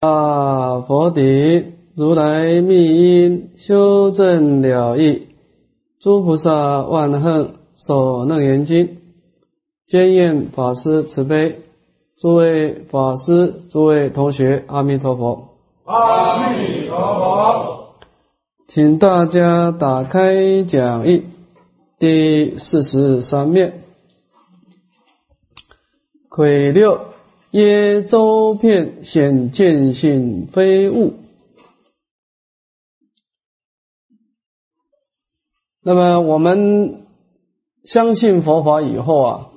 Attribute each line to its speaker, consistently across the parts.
Speaker 1: 啊，佛顶如来密因修正了义，诸菩萨万恨所能言经，坚验法师慈悲，诸位法师、诸位同学，阿弥陀佛。
Speaker 2: 阿弥陀佛，
Speaker 1: 请大家打开讲义第四十三面，癸六。耶周遍显见性非物。那么我们相信佛法以后啊，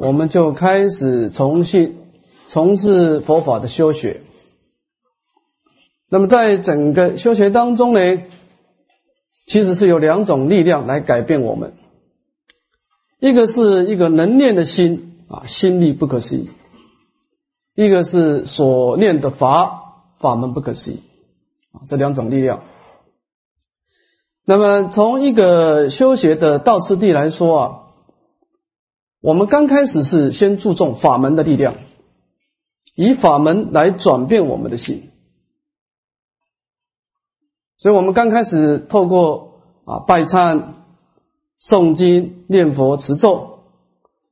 Speaker 1: 我们就开始重新从事佛法的修学。那么在整个修学当中呢，其实是有两种力量来改变我们，一个是一个能念的心啊，心力不可思议。一个是所念的法法门不可思议啊，这两种力量。那么从一个修学的道次第来说啊，我们刚开始是先注重法门的力量，以法门来转变我们的心。所以我们刚开始透过啊拜忏、诵经、念佛、持咒，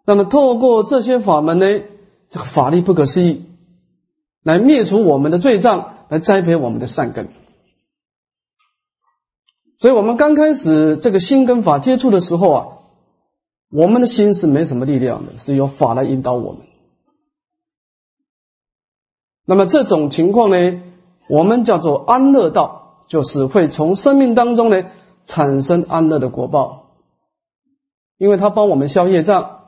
Speaker 1: 那么透过这些法门呢？这个法力不可思议，来灭除我们的罪障，来栽培我们的善根。所以，我们刚开始这个心跟法接触的时候啊，我们的心是没什么力量的，是由法来引导我们。那么这种情况呢，我们叫做安乐道，就是会从生命当中呢产生安乐的果报，因为它帮我们消业障，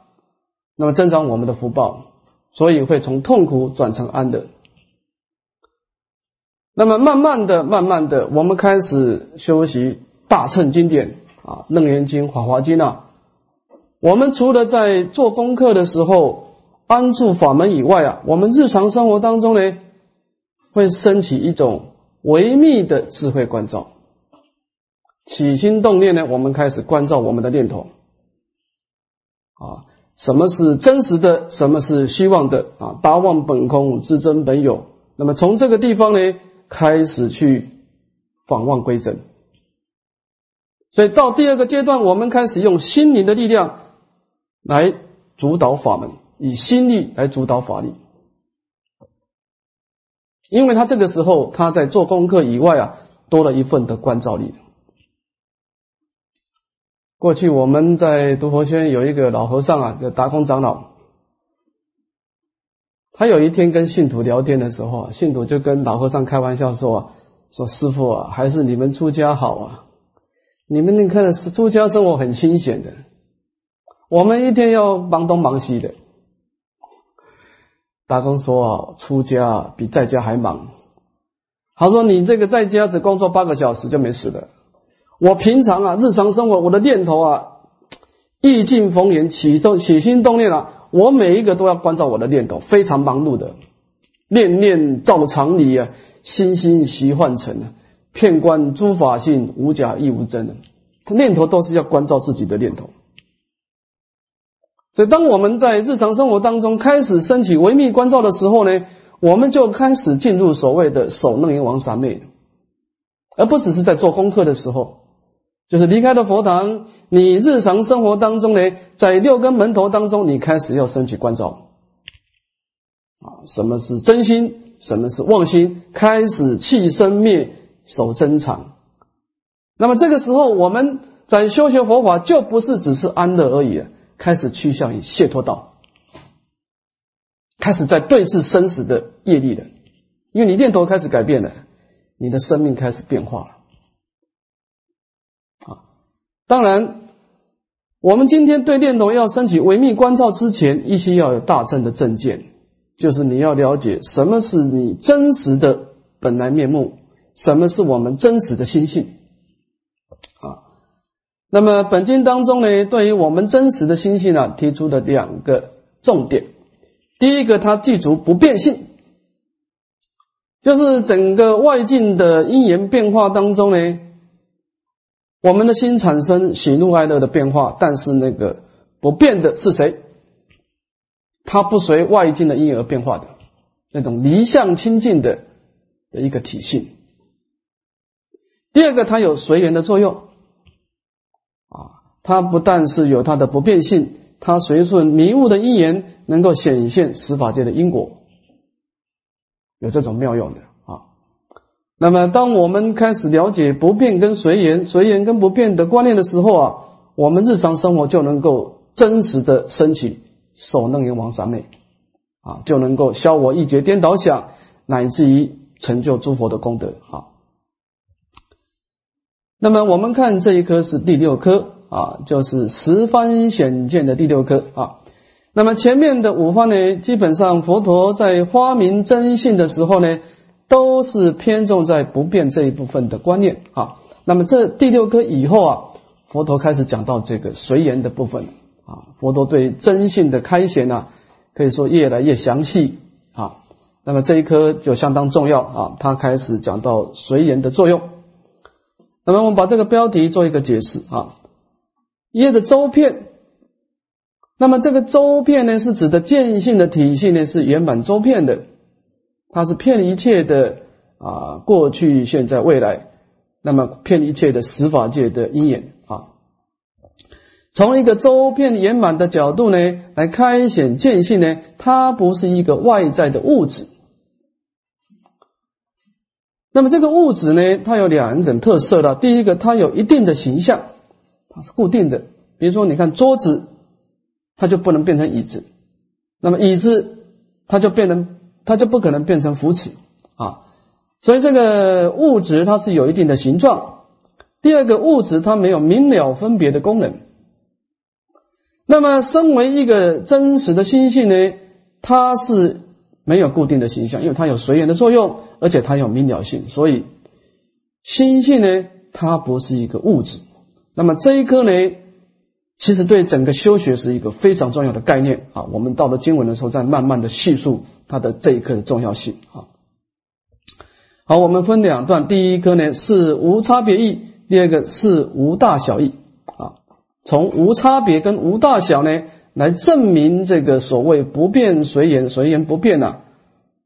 Speaker 1: 那么增长我们的福报。所以会从痛苦转成安乐。那么慢慢的、慢慢的，我们开始修习大乘经典啊，《楞严经》《法华经》啊。我们除了在做功课的时候安住法门以外啊，我们日常生活当中呢，会升起一种微密的智慧关照。起心动念呢，我们开始关照我们的念头啊。什么是真实的？什么是希望的？啊，达妄本空，自真本有。那么从这个地方呢，开始去访望归真。所以到第二个阶段，我们开始用心灵的力量来主导法门，以心力来主导法力。因为他这个时候他在做功课以外啊，多了一份的关照力。过去我们在独佛轩有一个老和尚啊，叫达空长老。他有一天跟信徒聊天的时候啊，信徒就跟老和尚开玩笑说：“啊，说师傅啊，还是你们出家好啊！你们那看是出家生活很清闲的，我们一天要忙东忙西的。”达公说：“啊，出家比在家还忙。”他说：“你这个在家只工作八个小时就没事了。”我平常啊，日常生活，我的念头啊，意境逢源，起动起心动念啊，我每一个都要关照我的念头，非常忙碌的，念念照常理啊，心心习幻成啊，片观诸法性，无假亦无真的，他念头都是要关照自己的念头。所以，当我们在日常生活当中开始升起微密关照的时候呢，我们就开始进入所谓的守楞严王三昧，而不只是在做功课的时候。就是离开了佛堂，你日常生活当中呢，在六根门头当中，你开始要升起关照啊，什么是真心，什么是妄心，开始弃生灭，守真常。那么这个时候，我们在修学佛法，就不是只是安乐而已，开始趋向于解脱道，开始在对峙生死的业力了，因为你念头开始改变了，你的生命开始变化了。当然，我们今天对念头要升起维密关照之前，一心要有大正的正见，就是你要了解什么是你真实的本来面目，什么是我们真实的心性啊。那么本经当中呢，对于我们真实的心性呢，提出了两个重点。第一个，它记住不变性，就是整个外境的因缘变化当中呢。我们的心产生喜怒哀乐的变化，但是那个不变的是谁？它不随外境的因而变化的，那种离相清净的的一个体性。第二个，它有随缘的作用啊，它不但是有它的不变性，它随顺迷雾的因缘，能够显现十法界的因果，有这种妙用的。那么，当我们开始了解不变跟随缘、随缘跟不变的观念的时候啊，我们日常生活就能够真实的升起守楞严王三昧啊，就能够消我一劫颠倒想，乃至于成就诸佛的功德啊。那么我们看这一颗是第六颗啊，就是十方显见的第六颗啊。那么前面的五方呢，基本上佛陀在发明真性的时候呢，都是偏重在不变这一部分的观念啊。那么这第六颗以后啊，佛陀开始讲到这个随缘的部分啊。佛陀对真性的开显呢，可以说越来越详细啊。那么这一颗就相当重要啊，他开始讲到随缘的作用。那么我们把这个标题做一个解释啊，业的周遍。那么这个周遍呢，是指的见性的体系呢是圆满周遍的，它是骗一切的啊过去、现在、未来，那么骗一切的十法界的因缘啊。从一个周遍圆满的角度呢来开显见性呢，它不是一个外在的物质。那么这个物质呢，它有两种特色的。第一个，它有一定的形象，它是固定的。比如说，你看桌子，它就不能变成椅子；那么椅子，它就变成，它就不可能变成扶持啊。所以这个物质它是有一定的形状。第二个，物质它没有明了分别的功能。那么，身为一个真实的心性呢，它是。没有固定的形象，因为它有随缘的作用，而且它有明了性，所以心性呢，它不是一个物质。那么这一颗呢，其实对整个修学是一个非常重要的概念啊。我们到了经文的时候，再慢慢的细述它的这一课的重要性啊。好，我们分两段，第一课呢是无差别义，第二个是无大小义啊。从无差别跟无大小呢。来证明这个所谓不变随缘，随缘不变呐，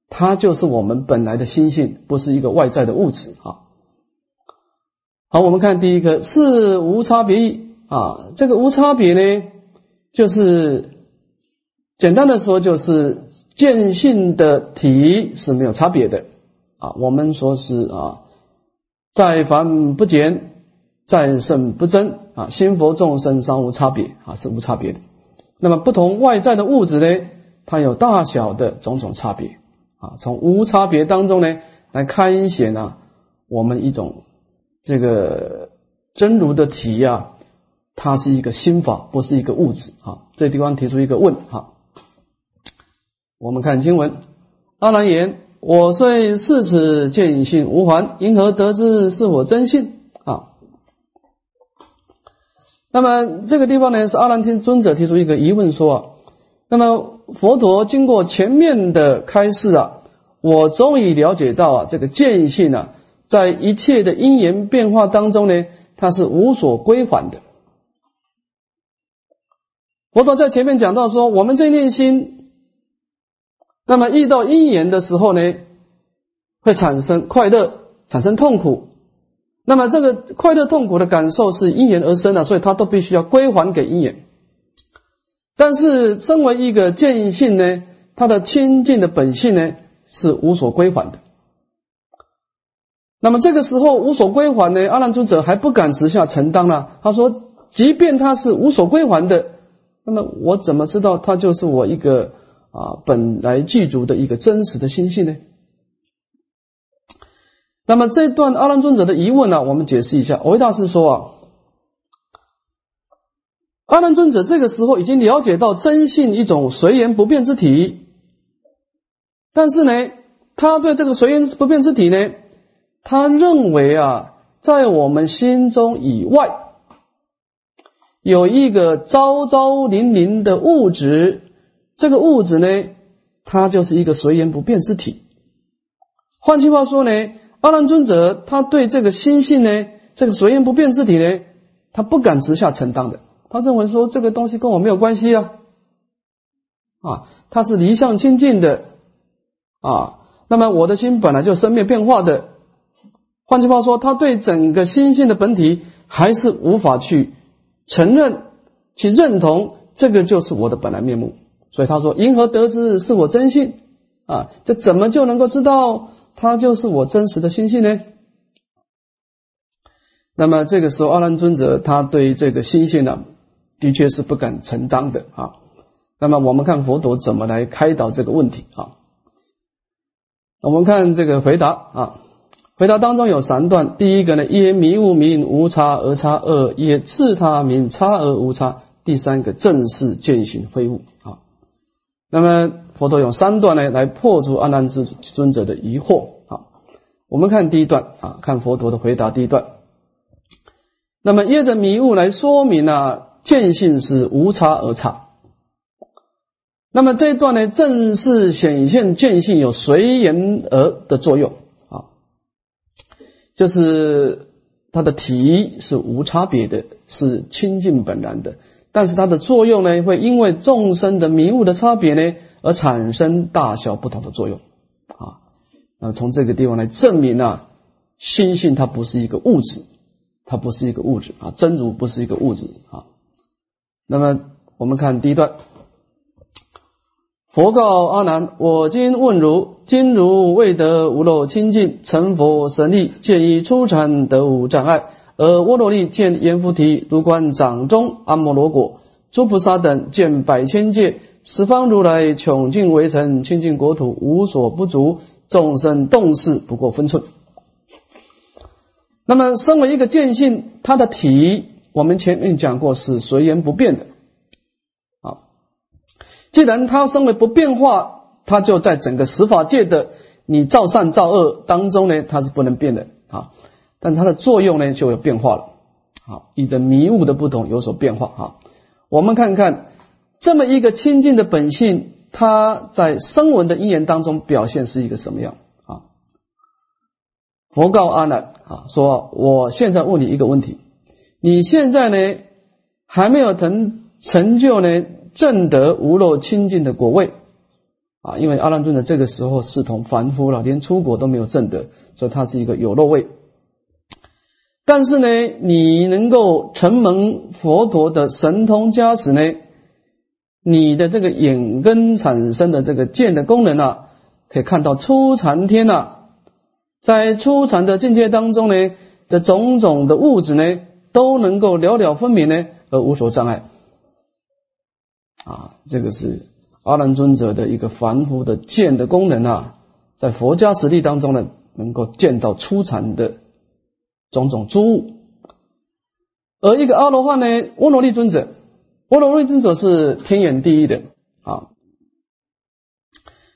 Speaker 1: 它就是我们本来的心性，不是一个外在的物质啊。好，我们看第一个是无差别义啊，这个无差别呢，就是简单的说，就是见性的体是没有差别的啊。我们说是啊，在凡不减，在圣不增啊，心佛众生三无差别啊，是无差别的。那么不同外在的物质呢，它有大小的种种差别啊。从无差别当中呢，来开显呢，我们一种这个真如的体呀，它是一个心法，不是一个物质啊。这地方提出一个问哈，我们看经文，阿难言：我虽视此见性无还，因何得知是我真性？那么这个地方呢，是阿难听尊者提出一个疑问说啊，那么佛陀经过前面的开示啊，我终于了解到啊，这个见性啊，在一切的因缘变化当中呢，它是无所归还的。佛陀在前面讲到说，我们这念心，那么遇到因缘的时候呢，会产生快乐，产生痛苦。那么这个快乐痛苦的感受是因缘而生的，所以它都必须要归还给因缘。但是身为一个见性呢，它的清净的本性呢是无所归还的。那么这个时候无所归还呢，阿难尊者还不敢直下承担了。他说，即便他是无所归还的，那么我怎么知道他就是我一个啊本来具足的一个真实的心性呢？那么这段阿难尊者的疑问呢，我们解释一下。维大师说啊，阿难尊者这个时候已经了解到真性一种随缘不变之体，但是呢，他对这个随缘不变之体呢，他认为啊，在我们心中以外有一个昭昭粼粼的物质，这个物质呢，它就是一个随缘不变之体。换句话说呢。阿难尊者他对这个心性呢，这个随缘不变之体呢，他不敢直下承担的。他认为说这个东西跟我没有关系啊，啊，它是离相清净的啊。那么我的心本来就生灭变化的，换句话说，他对整个心性的本体还是无法去承认、去认同，这个就是我的本来面目。所以他说：“因何得知是我真性？啊，这怎么就能够知道它就是我真实的心性呢？”那么这个时候，阿难尊者他对这个心性呢，的确是不敢承担的啊。那么我们看佛陀怎么来开导这个问题啊？我们看这个回答啊，回答当中有三段。第一个呢，一迷悟名无差而差二，也次他名差而无差。第三个正是见行非悟啊。那么佛陀用三段呢来破除阿难之尊者的疑惑啊。我们看第一段啊，看佛陀的回答第一段。那么业着迷悟来说明呢，见性是无差而差。那么这一段呢，正是显现见性有随缘而的作用，就是它的体是无差别的，是清净本然的，但是它的作用呢，会因为众生的迷雾的差别呢，而产生大小不同的作用啊。那么从这个地方来证明呢，心性它不是一个物质，它不是一个物质啊，真如不是一个物质啊。那么我们看第一段。佛告阿难：“我今问如，今如未得无漏清净，成佛神力，见于初禅得无障碍；而波罗利见阎浮提，如观掌中阿摩罗果，诸菩萨等见百千界，十方如来穷尽围城，清净国土无所不足，众生动事不过分寸。那么，身为一个见性，它的体，我们前面讲过是随缘不变的。”既然它身为不变化，它就在整个十法界的你造善造恶当中呢，它是不能变的啊。但它的作用呢就有变化了，好，依着迷雾的不同有所变化啊。我们看看这么一个清净的本性，它在声闻的因缘当中表现是一个什么样啊？佛告阿难啊，说我现在问你一个问题，你现在呢还没有成成就呢？正得无漏清净的果位啊，因为阿难尊者这个时候视同凡夫了，连出国都没有正得，所以他是一个有漏位。但是呢，你能够承蒙佛陀的神通加持呢，你的这个眼根产生的这个见的功能啊，可以看到初禅天呐，在初禅的境界当中呢的种种的物质呢，都能够了了分明呢，而无所障碍。啊，这个是阿难尊者的一个凡夫的见的功能啊，在佛家实力当中呢，能够见到初禅的种种诸物。而一个阿罗汉呢，波罗利尊者，波罗利尊者是天眼第一的啊。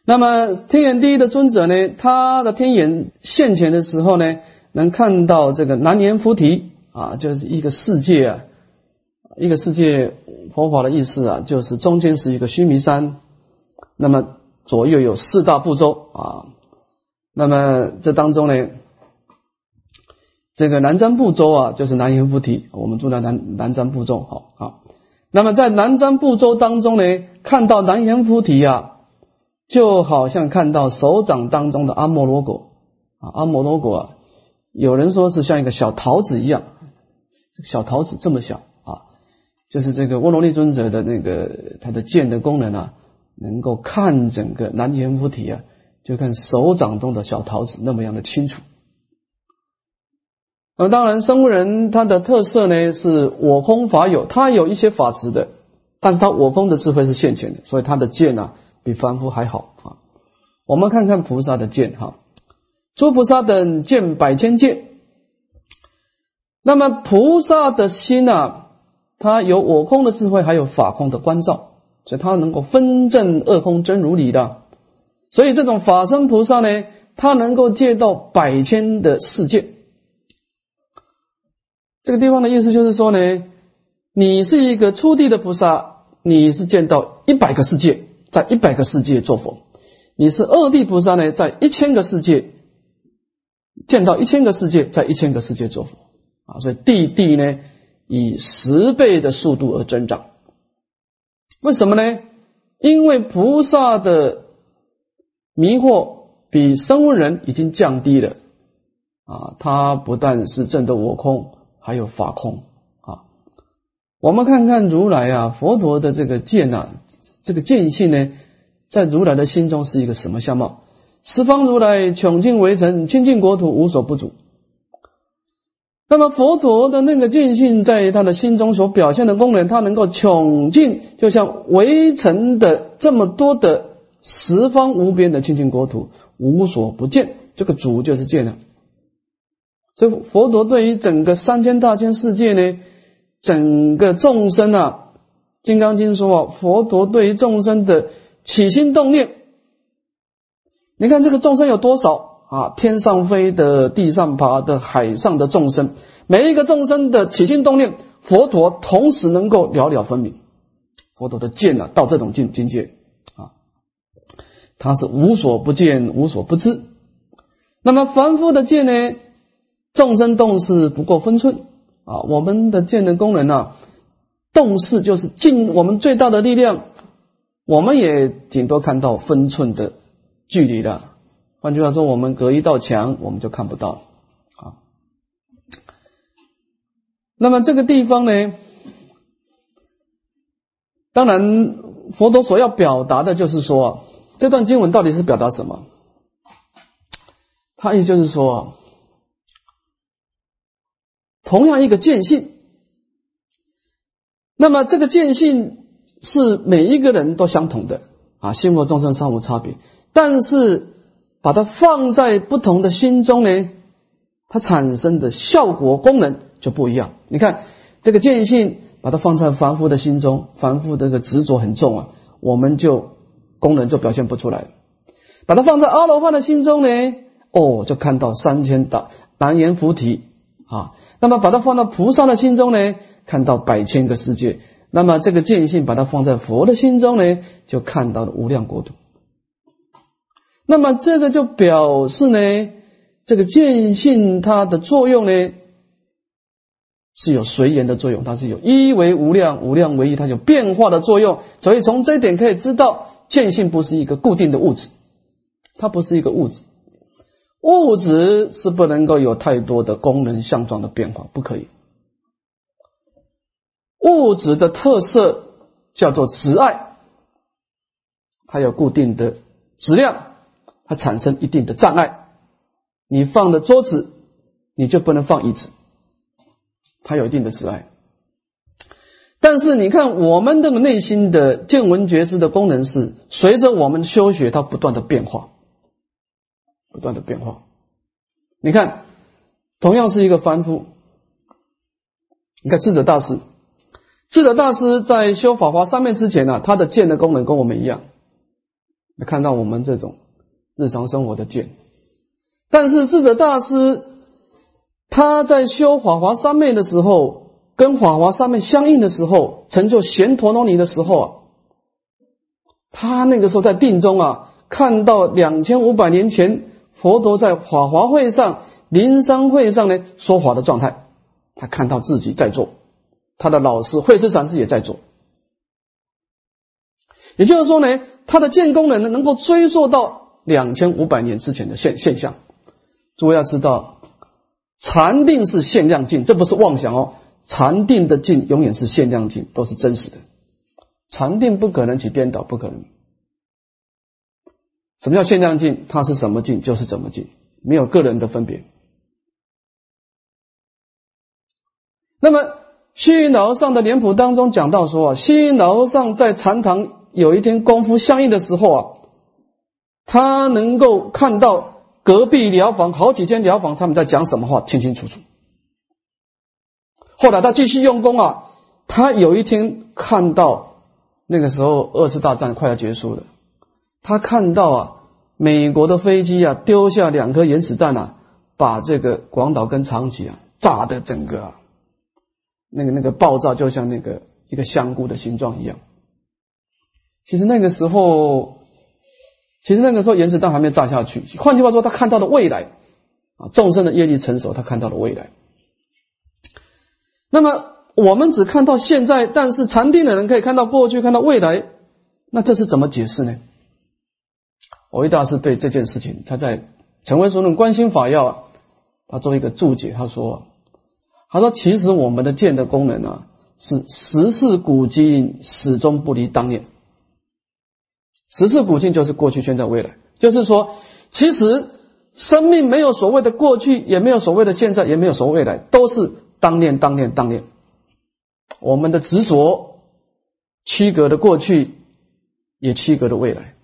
Speaker 1: 那么天眼第一的尊者呢，他的天眼现前的时候呢，能看到这个南阎浮提啊，就是一个世界啊。一个世界佛法的意思啊，就是中间是一个须弥山，那么左右有四大部洲啊，那么这当中呢，这个南瞻部洲啊，就是南阎浮提，我们住在南南瞻部洲，好好。那么在南瞻部洲当中呢，看到南阎浮提啊，就好像看到手掌当中的阿摩罗果啊，阿摩罗果啊，有人说是像一个小桃子一样，小桃子这么小。就是这个沃罗利尊者的那个他的剑的功能啊，能够看整个南阎浮提啊，就看手掌中的小桃子那么样的清楚。那当然，生物人他的特色呢是我空法有，他有一些法执的，但是他我空的智慧是现前的，所以他的剑呢比凡夫还好啊。我们看看菩萨的剑哈，诸菩萨等剑百千剑，那么菩萨的心啊。他有我空的智慧，还有法空的关照，所以他能够分正二空真如理的。所以这种法身菩萨呢，他能够借到百千的世界。这个地方的意思就是说呢，你是一个初地的菩萨，你是见到一百个世界，在一百个世界做佛；你是二地菩萨呢，在一千个世界见到一千个世界，在一千个世界做佛啊。所以地地呢。以十倍的速度而增长，为什么呢？因为菩萨的迷惑比声闻人已经降低了啊！他不但是证得我空，还有法空啊！我们看看如来啊，佛陀的这个见呐，这个见性呢，在如来的心中是一个什么相貌？十方如来穷尽围城，清净国土无所不足。那么佛陀的那个见性，在他的心中所表现的功能，他能够穷尽，就像围城的这么多的十方无边的清净国土，无所不见。这个主就是见了。所以佛陀对于整个三千大千世界呢，整个众生啊，《金刚经》说啊，佛陀对于众生的起心动念，你看这个众生有多少？啊，天上飞的、地上爬的、海上的众生，每一个众生的起心动念，佛陀同时能够了了分明。佛陀的见啊，到这种境境界啊，他是无所不见、无所不知。那么凡夫的见呢，众生动势不过分寸啊。我们的见的功能呢，动势就是尽我们最大的力量，我们也顶多看到分寸的距离了。换句话说，我们隔一道墙，我们就看不到啊。那么这个地方呢，当然佛陀所要表达的就是说，这段经文到底是表达什么？他也就是说，同样一个见性，那么这个见性是每一个人都相同的啊，心佛众生三无差别，但是。把它放在不同的心中呢，它产生的效果功能就不一样。你看这个见性，把它放在凡夫的心中，凡夫这个执着很重啊，我们就功能就表现不出来。把它放在阿罗汉的心中呢，哦，就看到三千大南阎浮提啊。那么把它放到菩萨的心中呢，看到百千个世界。那么这个见性把它放在佛的心中呢，就看到了无量国土。那么这个就表示呢，这个见性它的作用呢是有随缘的作用，它是有一为无量，无量为一，它有变化的作用。所以从这一点可以知道，见性不是一个固定的物质，它不是一个物质，物质是不能够有太多的功能相状的变化，不可以。物质的特色叫做执爱，它有固定的质量。它产生一定的障碍，你放的桌子，你就不能放椅子，它有一定的阻碍。但是你看，我们的内心的见闻觉知的功能是随着我们修学，它不断的变化，不断的变化。你看，同样是一个凡夫，你看智者大师，智者大师在修法华三昧之前呢，他的见的功能跟我们一样，看到我们这种。日常生活的见，但是智者大师他在修法华三昧的时候，跟法华三昧相应的时候，成就贤陀罗尼的时候啊，他那个时候在定中啊，看到两千五百年前佛陀在法华会上、灵山会上呢说法的状态，他看到自己在做，他的老师慧师禅师也在做，也就是说呢，他的见功能呢能够追溯到。两千五百年之前的现现象，诸位要知道，禅定是限量境，这不是妄想哦。禅定的境永远是限量境，都是真实的。禅定不可能起颠倒，不可能。什么叫限量境？它是什么境就是怎么境，没有个人的分别。那么西云老和尚的脸谱当中讲到说啊，西云老和尚在禅堂有一天功夫相应的时候啊。他能够看到隔壁疗房好几间疗房，他们在讲什么话，清清楚楚。后来他继续用功啊，他有一天看到那个时候二次大战快要结束了，他看到啊美国的飞机啊丢下两颗原子弹啊，把这个广岛跟长崎啊炸的整个啊，那个那个爆炸就像那个一个香菇的形状一样。其实那个时候。其实那个时候原子弹还没炸下去，换句话说，他看到了未来啊，众生的业力成熟，他看到了未来。那么我们只看到现在，但是禅定的人可以看到过去，看到未来，那这是怎么解释呢？藕益大师对这件事情，他在《成为说论观心法要》啊，他做一个注解，他说：“他说其实我们的见的功能啊，是十世古今始终不离当念。十世古今就是过去、现在、未来，就是说，其实生命没有所谓的过去，也没有所谓的现在，也没有所谓未来，都是当念、当念、当念。我们的执着区隔的过去，也区隔的未来。”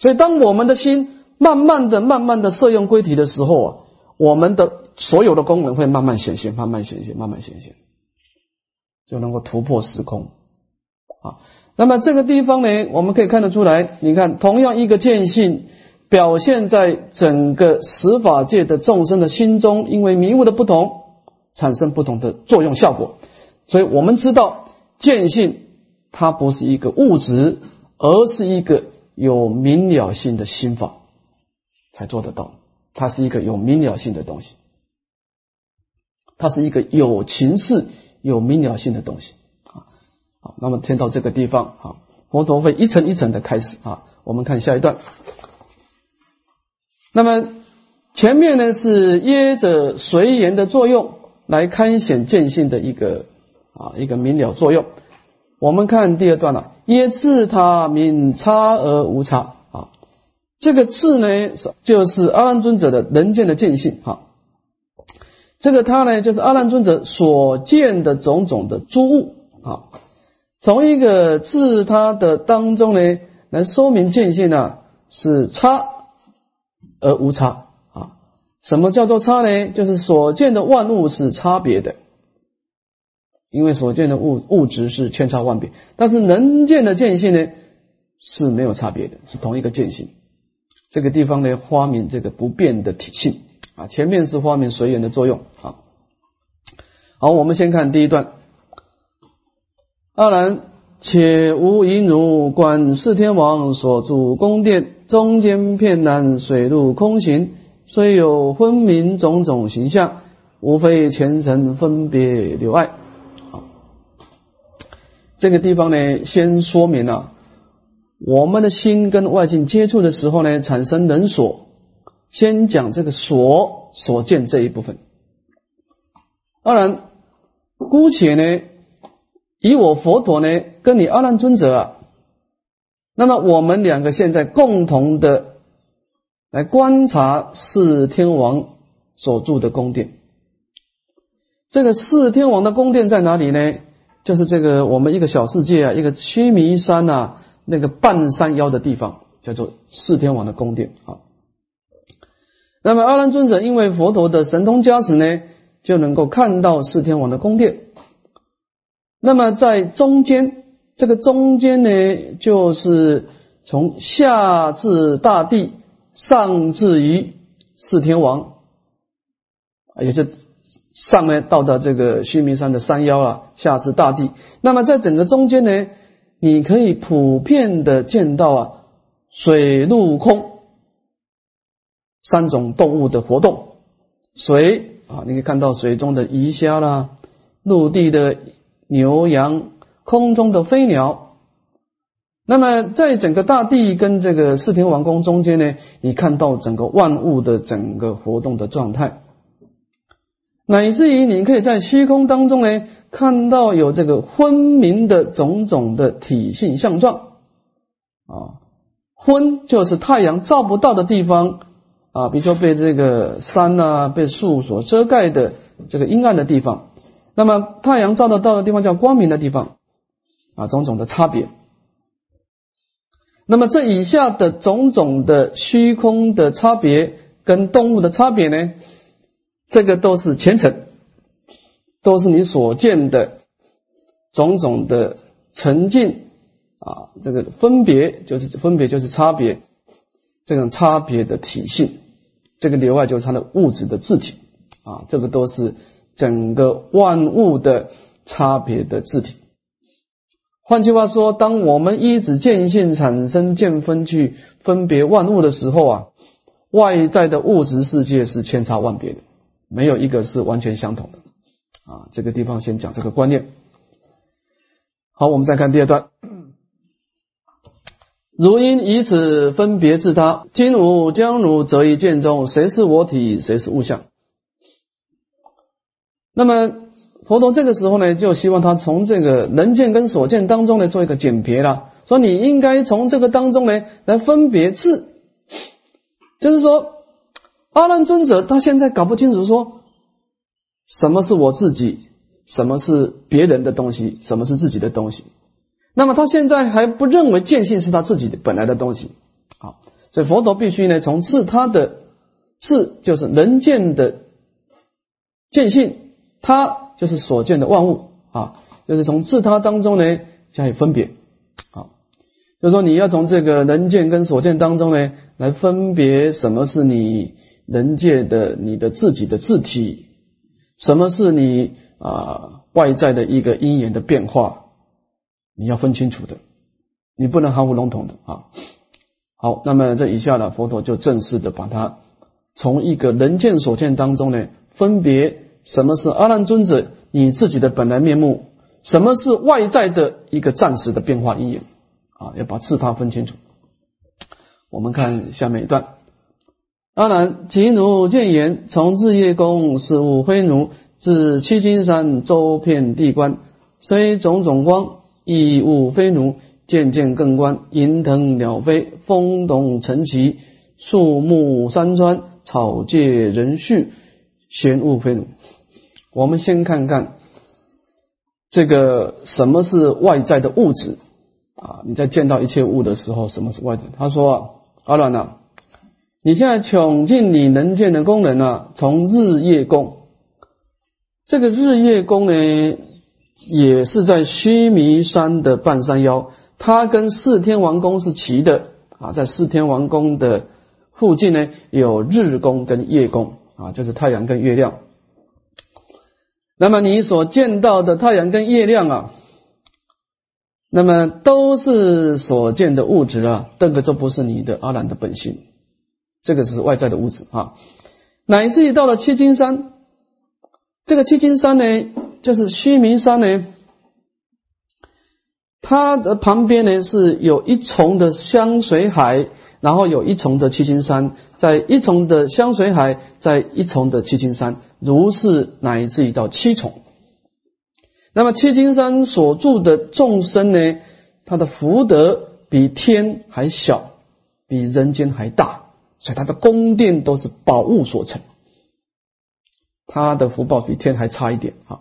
Speaker 1: 所以，当我们的心慢慢的、慢慢的摄用归体的时候啊，我们的所有的功能会慢慢显现、慢慢显现、慢慢显现，就能够突破时空啊。那么这个地方呢，我们可以看得出来，你看，同样一个见性，表现在整个十法界的众生的心中，因为迷雾的不同，产生不同的作用效果。所以我们知道，见性它不是一个物质，而是一个。有明了性的心法才做得到，它是一个有明了性的东西，它是一个有情势、有明了性的东西。好，那么听到这个地方啊，佛陀会一层一层的开始啊。我们看下一段。那么前面呢是耶着随缘的作用来开显见性的一个啊一个明了作用。我们看第二段了。耶次他明差而无差啊，这个次呢是就是阿难尊者的人见的见性哈，这个他呢就是阿难尊者所见的种种的诸物啊，从一个自他的当中呢来说明见性呢是差而无差啊，什么叫做差呢？就是所见的万物是差别的。因为所见的物物质是千差万别，但是能见的见性呢是没有差别的，是同一个见性。这个地方呢，发明这个不变的体性啊，前面是发明随缘的作用啊。好，我们先看第一段。阿难，且无因如观世天王所住宫殿，中间片南水陆空行，虽有分明种种形象，无非前尘分别留爱。这个地方呢，先说明了我们的心跟外境接触的时候呢，产生能所。先讲这个所所见这一部分。当然，姑且呢，以我佛陀呢，跟你阿难尊者啊，那么我们两个现在共同的来观察四天王所住的宫殿。这个四天王的宫殿在哪里呢？就是这个我们一个小世界啊，一个须弥山呐，那个半山腰的地方叫做四天王的宫殿啊。那么阿难尊者因为佛陀的神通加持呢，就能够看到四天王的宫殿。那么在中间，这个中间呢，就是从下至大地，上至于四天王，也就。上面，到达这个须弥山的山腰啊，下至大地。那么在整个中间呢，你可以普遍的见到啊，水陆空三种动物的活动。水啊，你可以看到水中的鱼虾啦，陆地的牛羊，空中的飞鸟。那么在整个大地跟这个四天王宫中间呢，你看到整个万物的整个活动的状态。乃至于你可以在虚空当中呢，看到有这个昏明的种种的体性相状啊，昏就是太阳照不到的地方啊，比如说被这个山啊、被树所遮盖的这个阴暗的地方，那么太阳照得到的地方叫光明的地方啊，种种的差别。那么这以下的种种的虚空的差别跟动物的差别呢？这个都是前尘，都是你所见的种种的沉静啊，这个分别就是分别就是差别，这种差别的体性，这个里外就是它的物质的字体啊，这个都是整个万物的差别的字体。换句话说，当我们依止见性产生见分去分别万物的时候啊，外在的物质世界是千差万别的。没有一个是完全相同的啊！这个地方先讲这个观念。好，我们再看第二段。如因以此分别自他，今吾将汝则以见中，谁是我体，谁是物象？那么佛陀这个时候呢，就希望他从这个能见跟所见当中呢做一个简别了，说你应该从这个当中呢来分别自，就是说阿难尊者他现在搞不清楚说什么是我自己，什么是别人的东西，什么是自己的东西。那么他现在还不认为见性是他自己的本来的东西，好，所以佛陀必须呢从自他的自就是能见的见性，他就是所见的万物啊，就是从自他当中呢加以分别，好，就是说你要从这个能见跟所见当中呢来分别什么是你能界的你的自己的自体，什么是你啊外在的一个因缘的变化。你要分清楚的，你不能含糊笼统的啊。好，那么这以下呢，佛陀就正式的把它从一个人见所见当中呢，分别什么是阿难尊者你自己的本来面目，什么是外在的一个暂时的变化因缘啊，要把自他分清楚。我们看下面一段：阿难，即奴见言，从日夜宫是五灰奴，至七金山周遍地观，虽种种光。亦物非奴，渐渐更观，银腾鸟飞，风动尘起，树木山川，草芥人畜，玄物非奴。我们先看看这个什么是外在的物质啊？你在见到一切物的时候，什么是外在？他说：“阿乱呐，你现在穷尽你能见的功能啊，从日夜功，这个日夜功呢？”也是在须弥山的半山腰，它跟四天王宫是齐的啊，在四天王宫的附近呢，有日宫跟夜宫啊，就是太阳跟月亮。那么你所见到的太阳跟月亮啊，那么都是所见的物质啊，这个就不是你的阿兰的本性，这个是外在的物质啊。乃至于到了七金山，这个七金山呢。就是须弥山呢，它的旁边呢是有一重的香水海，然后有一重的七星山，在一重的香水海，在一重的七星山，如是乃至于到七重。那么七星山所住的众生呢，他的福德比天还小，比人间还大，所以他的宫殿都是宝物所成，他的福报比天还差一点啊。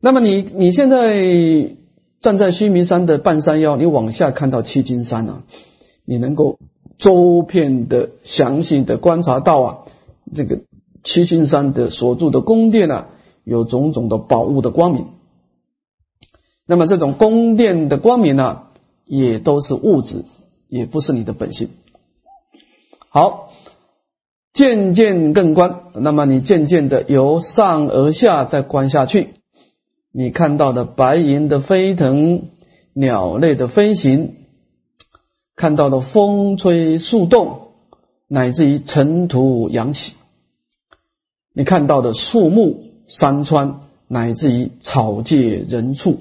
Speaker 1: 那么你你现在站在须弥山的半山腰，你往下看到七金山啊，你能够周遍的详细的观察到啊，这个七星山的所住的宫殿啊，有种种的宝物的光明。那么这种宫殿的光明呢，也都是物质，也不是你的本性。好，渐渐更观，那么你渐渐的由上而下再观下去。你看到的白银的飞腾，鸟类的飞行，看到的风吹树动，乃至于尘土扬起，你看到的树木山川，乃至于草芥人畜，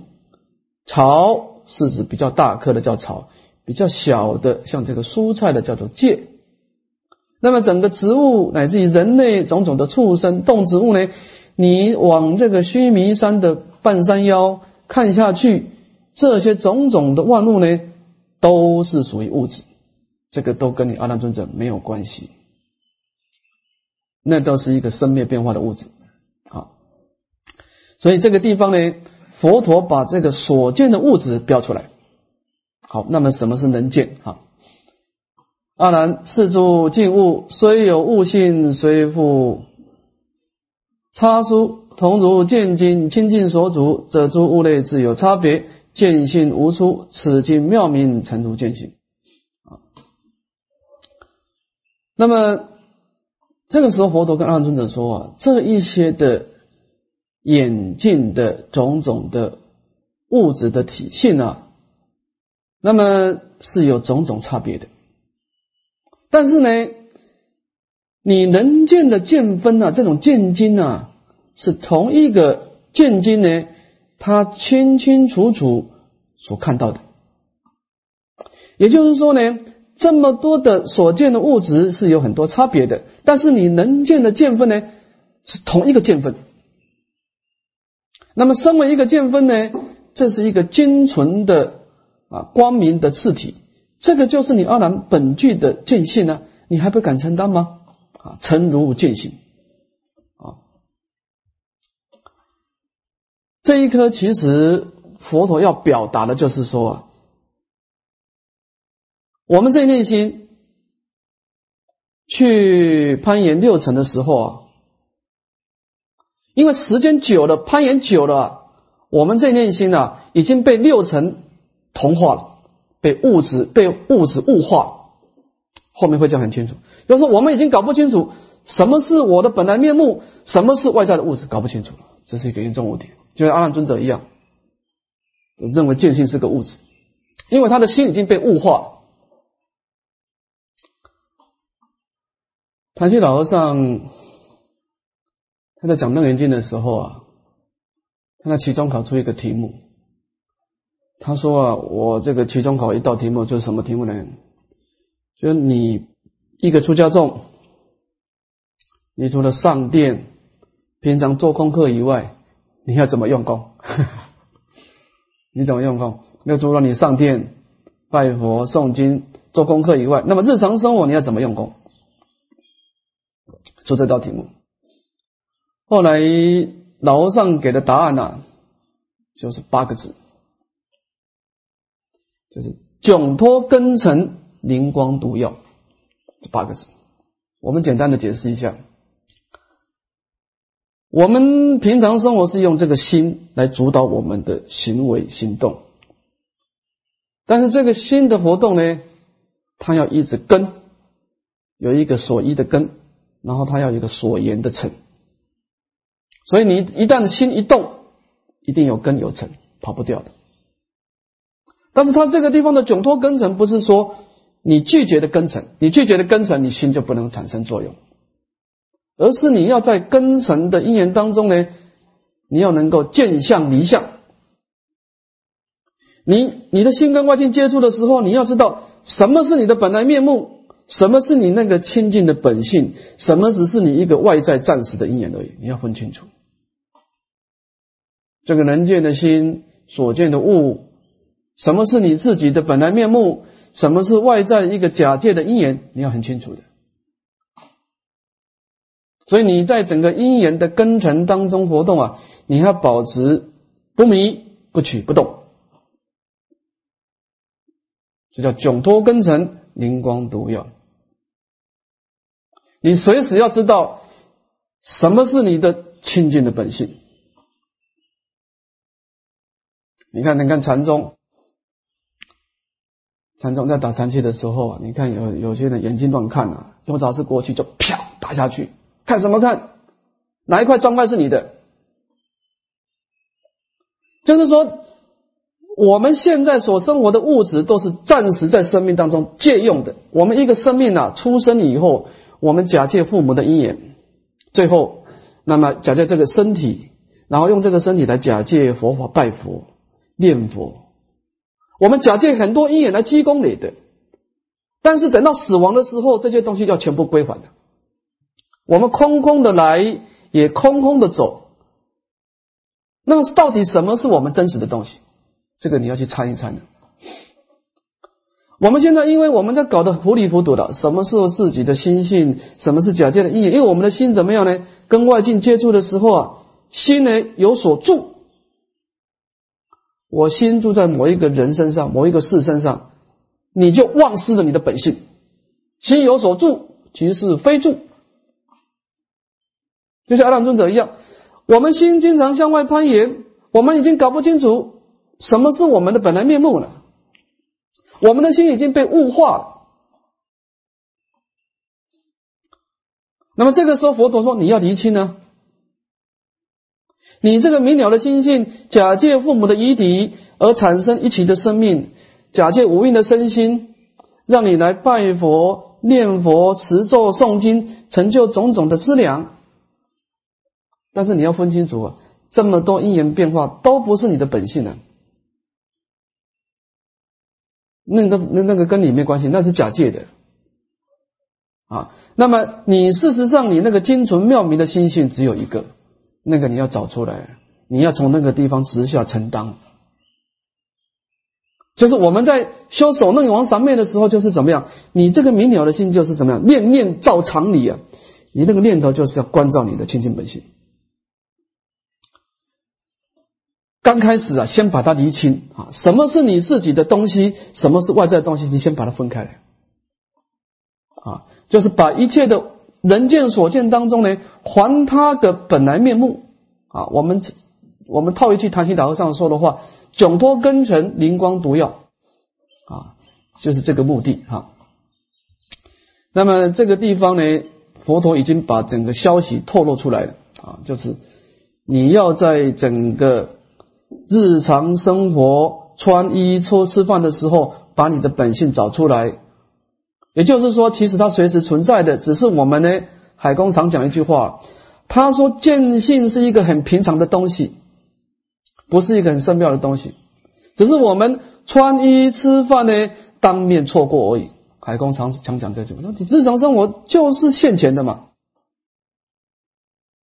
Speaker 1: 草是指比较大棵的叫草，比较小的像这个蔬菜的叫做芥。那么整个植物乃至于人类种种的畜生动植物呢？你往这个须弥山的。半山腰看下去，这些种种的万物呢，都是属于物质，这个都跟你阿难尊者没有关系，那都是一个生灭变化的物质啊。所以这个地方呢，佛陀把这个所见的物质标出来。好，那么什么是能见？哈，阿难，是诸静物虽有物性，虽复差殊。同如见经清净所主，则诸物类自有差别，见性无出。此经妙名成如见性。啊，那么这个时候，佛陀跟阿难尊者说啊，这一些的眼镜的种种的物质的体性啊，那么是有种种差别的。但是呢，你能见的见分啊，这种见经啊。是同一个见经呢，他清清楚楚所看到的。也就是说呢，这么多的所见的物质是有很多差别的，但是你能见的见分呢，是同一个见分。那么，身为一个见分呢，这是一个精纯的啊光明的次体，这个就是你阿难本具的见性呢，你还不敢承担吗？啊，诚如见性啊，这一颗其实佛陀要表达的就是说，我们这内心去攀岩六层的时候啊。因为时间久了，攀岩久了，我们这内心呢已经被六层同化了，被物质被物质物化，后面会讲很清楚。就是我们已经搞不清楚什么是我的本来面目，什么是外在的物质，搞不清楚了，这是一个严重问题。就像阿难尊者一样，认为见性是个物质，因为他的心已经被物化。谭旭老和尚。他在讲《楞严经》的时候啊，他在期中考出一个题目，他说啊，我这个期中考一道题目就是什么题目呢？就是你一个出家众，你除了上殿、平常做功课以外，你要怎么用功？你怎么用功？那除了你上殿、拜佛、诵经、做功课以外，那么日常生活你要怎么用功？做这道题目。后来老和尚给的答案呢，就是八个字，就是窘脱根尘，灵光毒药，这八个字。我们简单的解释一下，我们平常生活是用这个心来主导我们的行为行动，但是这个心的活动呢，它要一直根，有一个所依的根，然后它要有一个所言的尘。所以你一旦心一动，一定有根有尘，跑不掉的。但是它这个地方的窘脱根尘，不是说你拒绝的根尘，你拒绝的根尘，你心就不能产生作用，而是你要在根尘的因缘当中呢，你要能够见相离相。你你的心跟外境接触的时候，你要知道什么是你的本来面目，什么是你那个清净的本性，什么只是你一个外在暂时的因缘而已，你要分清楚。这个人见的心所见的物，什么是你自己的本来面目？什么是外在一个假借的因缘？你要很清楚的。所以你在整个因缘的根尘当中活动啊，你要保持不迷、不取、不动，这叫窘脱根尘，灵光毒药。你随时要知道什么是你的清净的本性。你看，你看禅宗，禅宗在打禅期的时候啊，你看有有些人眼睛乱看啊，用爪子过去就啪打下去，看什么看？哪一块砖块是你的？就是说，我们现在所生活的物质都是暂时在生命当中借用的。我们一个生命啊，出生以后，我们假借父母的因缘，最后那么假借这个身体，然后用这个身体来假借佛法拜佛。念佛，我们假借很多因缘来积功累德，但是等到死亡的时候，这些东西要全部归还的。我们空空的来，也空空的走。那么，到底什么是我们真实的东西？这个你要去参一参的。我们现在，因为我们在搞得糊里糊涂的，什么是自己的心性，什么是假借的意义？因为我们的心怎么样呢？跟外境接触的时候啊，心呢有所住。我心住在某一个人身上，某一个事身上，你就忘失了你的本性。心有所住，即是非住。就像阿难尊者一样，我们心经常向外攀岩，我们已经搞不清楚什么是我们的本来面目了。我们的心已经被物化了。那么这个时候，佛陀说：“你要离清呢？”你这个明了的心性，假借父母的遗体而产生一起的生命，假借无印的身心，让你来拜佛、念佛、持咒、诵经，成就种种的资粮。但是你要分清楚啊，这么多因缘变化都不是你的本性啊。那个那那个跟你没关系，那是假借的啊。那么你事实上你那个精纯妙明的心性只有一个，那个你要找出来，你要从那个地方直下承担。就是我们在修守楞王三昧的时候，就是怎么样？你这个明了的心就是怎么样？念念照常理啊！你那个念头就是要关照你的清净本性。刚开始啊，先把它厘清啊，什么是你自己的东西，什么是外在的东西，你先把它分开来啊，就是把一切的人见所见当中呢，还它的本来面目啊。我们我们套一句谭鑫老和尚说的话。窘脱根尘，灵光毒药啊，就是这个目的哈。那么这个地方呢，佛陀已经把整个消息透露出来了啊，就是你要在整个日常生活穿衣、吃吃饭的时候，把你的本性找出来。也就是说，其实它随时存在的，只是我们呢，海公常讲一句话，他说见性是一个很平常的东西。不是一个很深妙的东西，只是我们穿衣吃饭呢，当面错过而已。海公常常讲这句话，说日常生活就是现钱的嘛，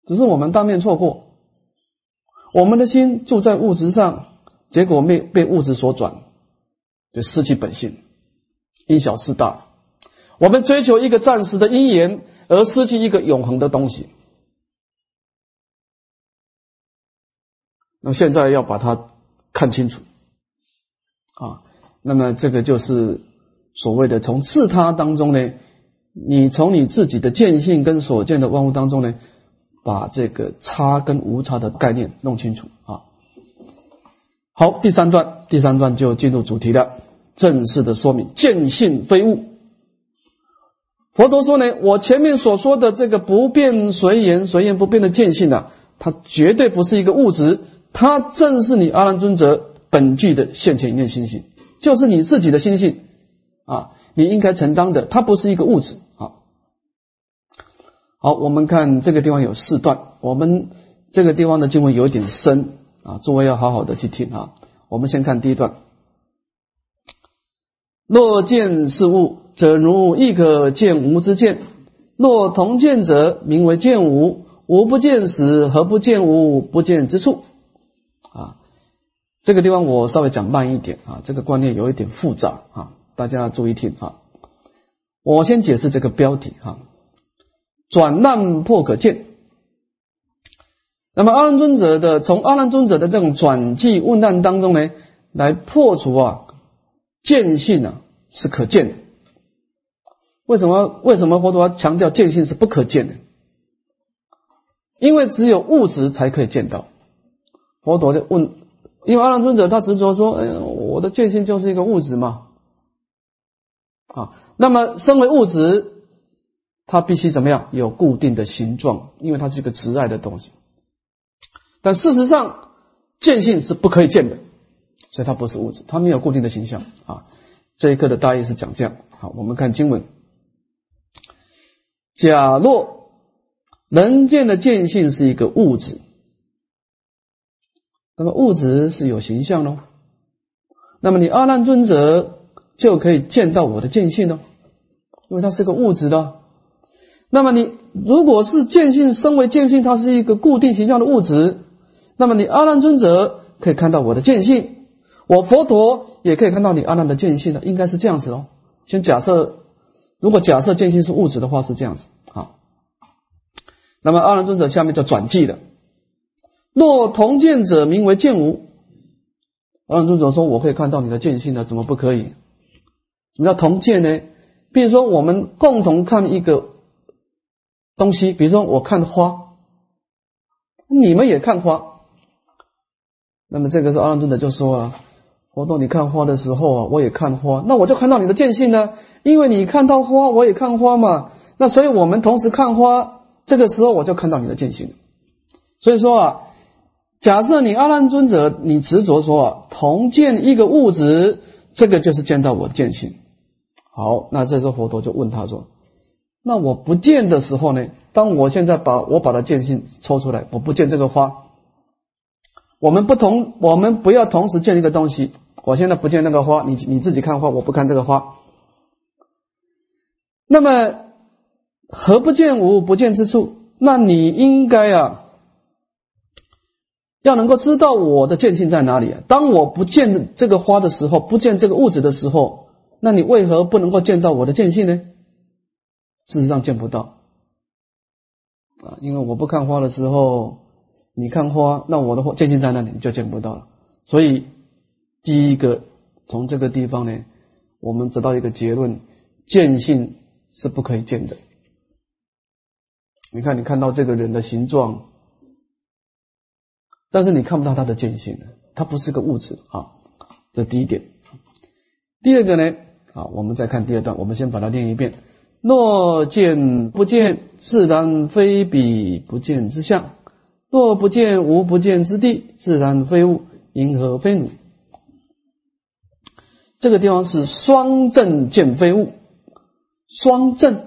Speaker 1: 只是我们当面错过。我们的心住在物质上，结果被被物质所转，就失去本性，因小失大。我们追求一个暂时的因缘，而失去一个永恒的东西。那么现在要把它看清楚啊，那么这个就是所谓的从自他当中呢，你从你自己的见性跟所见的万物当中呢，把这个差跟无差的概念弄清楚啊。好，第三段，第三段就进入主题了，正式的说明见性非物。佛陀说呢，我前面所说的这个不变随缘、随缘不变的见性呢，它绝对不是一个物质。它正是你阿难尊者本具的现前一念心性，就是你自己的心性啊，你应该承担的。它不是一个物质。好，我们看这个地方有四段，我们这个地方的经文有点深啊，诸位要好好的去听啊。我们先看第一段：若见是物，则如亦可见无之见；若同见者，名为见无。无不见时，何不见无不见之处？啊，这个地方我稍微讲慢一点啊，这个观念有一点复杂啊，大家注意听啊。我先解释这个标题哈，转难破可见。那么阿难尊者的从阿难尊者的这种转际问难当中呢，来破除啊见性呢是可见的。为什么为什么佛陀要强调见性是不可见的？因为只有物质才可以见到。佛陀就问，因为阿难尊者他执着说，哎，我的见性就是一个物质嘛，啊，那么身为物质，它必须怎么样？有固定的形状，因为它是一个执爱的东西。但事实上，见性是不可以见的，所以它不是物质，它没有固定的形象啊。这一课的大意是讲这样。好，我们看经文：假若能见的见性是一个物质。那么物质是有形象喽，那么你阿难尊者就可以见到我的见性喽，因为它是个物质的。那么你如果是见性，身为见性，它是一个固定形象的物质，那么你阿难尊者可以看到我的见性，我佛陀也可以看到你阿难的见性的，应该是这样子哦。先假设，如果假设见性是物质的话，是这样子啊。那么阿难尊者下面叫转记的。若同见者，名为见无。阿难尊者说：“我可以看到你的见性的，怎么不可以？什么叫同见呢？比如说，我们共同看一个东西，比如说我看花，你们也看花。那么这个时候，阿难尊者就说啊：佛陀，你看花的时候啊，我也看花，那我就看到你的见性呢，因为你看到花，我也看花嘛。那所以我们同时看花，这个时候我就看到你的见性。所以说啊。”假设你阿难尊者，你执着说啊同见一个物质，这个就是见到我的见性。好，那这时候佛陀就问他说：“那我不见的时候呢？当我现在把我把它见性抽出来，我不见这个花。我们不同，我们不要同时见一个东西。我现在不见那个花，你你自己看花，我不看这个花。那么何不见无不见之处？那你应该啊，要能够知道我的见性在哪里。当我不见这个花的时候，不见这个物质的时候，那你为何不能够见到我的见性呢？事实上见不到啊，因为我不看花的时候，你看花，那我的见性在那里，你就见不到了。所以第一个从这个地方呢，我们得到一个结论：见性是不可以见的。你看，你看到这个人的形状，但是你看不到他的见性的，他不是个物质啊。这第一点。第二个呢，啊，我们再看第二段，我们先把它念一遍。若见不见，自然非彼不见之相；若不见无不见之地，自然非物，因何非汝？这个地方是双证见非物，双证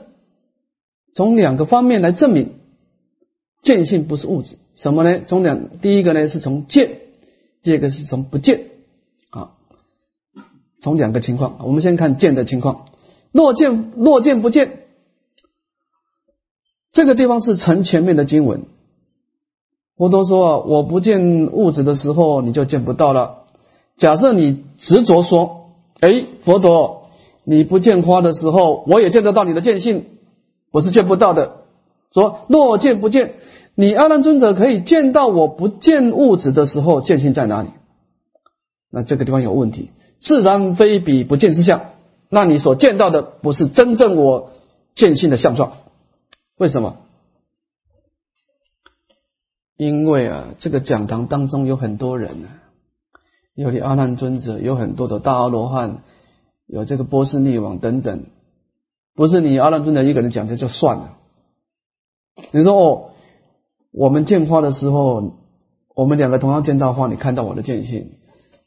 Speaker 1: 从两个方面来证明见性不是物质。什么呢？从两，第一个呢是从见，第二个是从不见啊。从两个情况，我们先看见的情况。若见若见不见，这个地方是成前面的经文。佛陀说啊，我不见物质的时候，你就见不到了。假设你执着说，哎，佛陀，你不见花的时候，我也见得到你的见性，我是见不到的。说若见不见，你阿难尊者可以见到我不见物质的时候，见性在哪里？那这个地方有问题，自然非彼不见之相。那你所见到的不是真正我见性的相状，为什么？因为啊，这个讲堂当中有很多人呢，有你阿难尊者，有很多的大阿罗汉，有这个波斯匿王等等，不是你阿难尊者一个人讲的就算了。你说哦，我们见花的时候，我们两个同样见到花，你看到我的见性。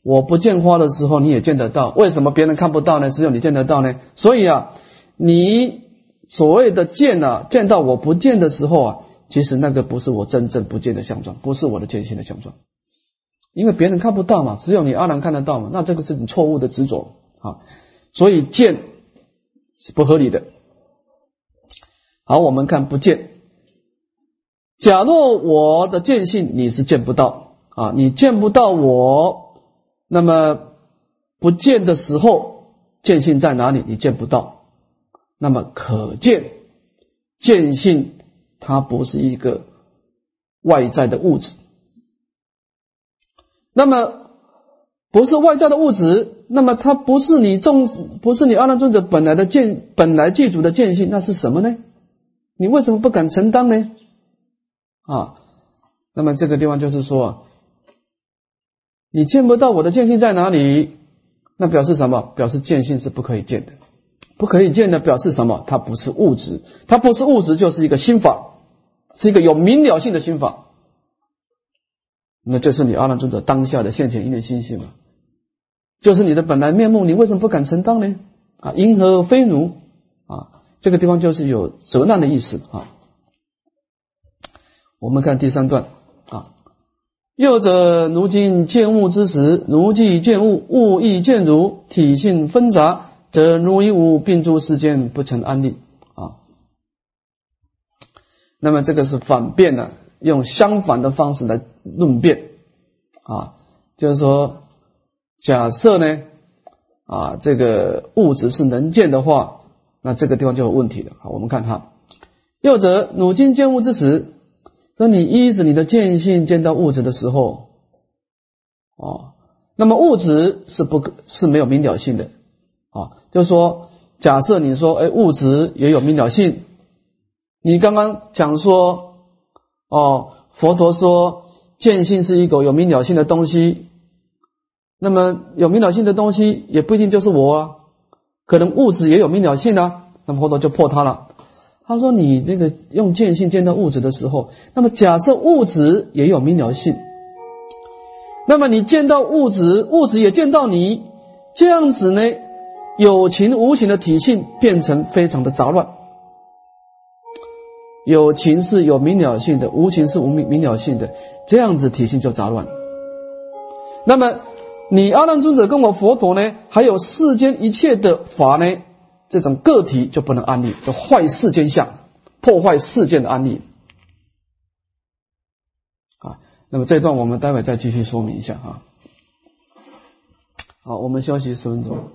Speaker 1: 我不见花的时候，你也见得到。为什么别人看不到呢？只有你见得到呢？所以啊，你所谓的见啊，见到我不见的时候啊，其实那个不是我真正不见的相状，不是我的见性的相状。因为别人看不到嘛，只有你阿难看得到嘛。那这个是你错误的执着啊。所以见是不合理的。好，我们看不见。假若我的见性你是见不到啊，你见不到我。那么不见的时候，见性在哪里？你见不到。那么可见见性，它不是一个外在的物质。那么不是外在的物质，那么它不是你众，不是你阿难尊者本来的见，本来具足的见性，那是什么呢？你为什么不敢承担呢？啊，那么这个地方就是说。你见不到我的见性在哪里？那表示什么？表示见性是不可以见的，不可以见的表示什么？它不是物质，它不是物质，就是一个心法，是一个有明了性的心法。那就是你阿难尊者当下的现前一念心性嘛，就是你的本来面目，你为什么不敢承当呢？啊，因何非奴？啊，这个地方就是有责难的意思啊。我们看第三段。又者，如今见物之时，如既见物，物亦见如，体性纷杂，则如一物并诸世间，不成安立啊。那么这个是反辩的，用相反的方式来论辩啊，就是说，假设呢啊，这个物质是能见的话，那这个地方就有问题了。好，我们看哈，又者，如今见物之时。说你依着你的见性见到物质的时候，哦，那么物质是不是没有明了性的啊？就是说，假设你说，哎，物质也有明了性，你刚刚讲说，哦，佛陀说见性是一个有明了性的东西，那么有明了性的东西也不一定就是我啊，可能物质也有明了性啊，那么佛陀就破它了。他说：“你这个用见性见到物质的时候，那么假设物质也有明了性，那么你见到物质，物质也见到你，这样子呢，有情无情的体性变成非常的杂乱。有情是有明了性的，无情是无明明了性的，这样子体性就杂乱。那么你阿难尊者跟我佛陀呢，还有世间一切的法呢，这种个体就不能安利，就坏世间相，破坏世间的安利。啊，那么这段我们待会再继续说明一下啊。好，我们休息十分钟。